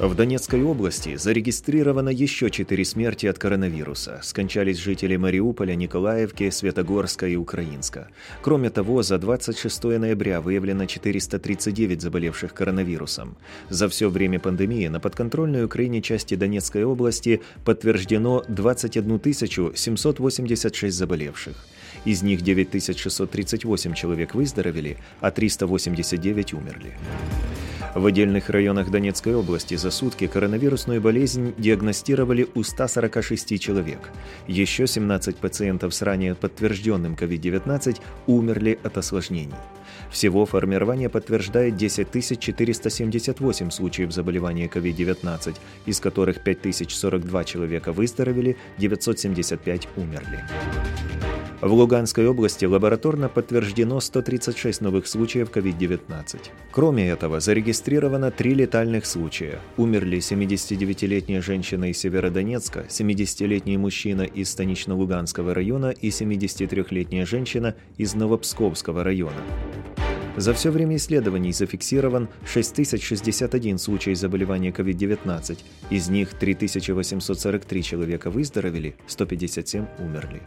В Донецкой области зарегистрировано еще четыре смерти от коронавируса. Скончались жители Мариуполя, Николаевки, Светогорска и Украинска. Кроме того, за 26 ноября выявлено 439 заболевших коронавирусом. За все время пандемии на подконтрольной Украине части Донецкой области подтверждено 21 786 заболевших. Из них 9638 человек выздоровели, а 389 умерли. В отдельных районах Донецкой области за сутки коронавирусную болезнь диагностировали у 146 человек. Еще 17 пациентов с ранее подтвержденным COVID-19 умерли от осложнений. Всего формирование подтверждает 10 478 случаев заболевания COVID-19, из которых 5042 человека выздоровели, 975 умерли. В Луганской области лабораторно подтверждено 136 новых случаев COVID-19. Кроме этого, зарегистрировано три летальных случая. Умерли 79-летняя женщина из Северодонецка, 70-летний мужчина из Станично-Луганского района и 73-летняя женщина из Новопсковского района. За все время исследований зафиксирован 6061 случай заболевания COVID-19, из них 3843 человека выздоровели, 157 умерли.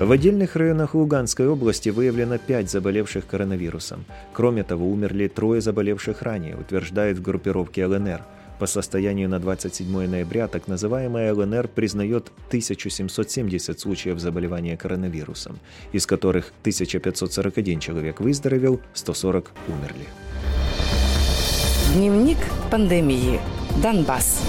В отдельных районах Луганской области выявлено 5 заболевших коронавирусом. Кроме того, умерли трое заболевших ранее, утверждает в группировке ЛНР. По состоянию на 27 ноября так называемая ЛНР признает 1770 случаев заболевания коронавирусом, из которых 1541 человек выздоровел, 140 умерли. Дневник пандемии. Донбасс.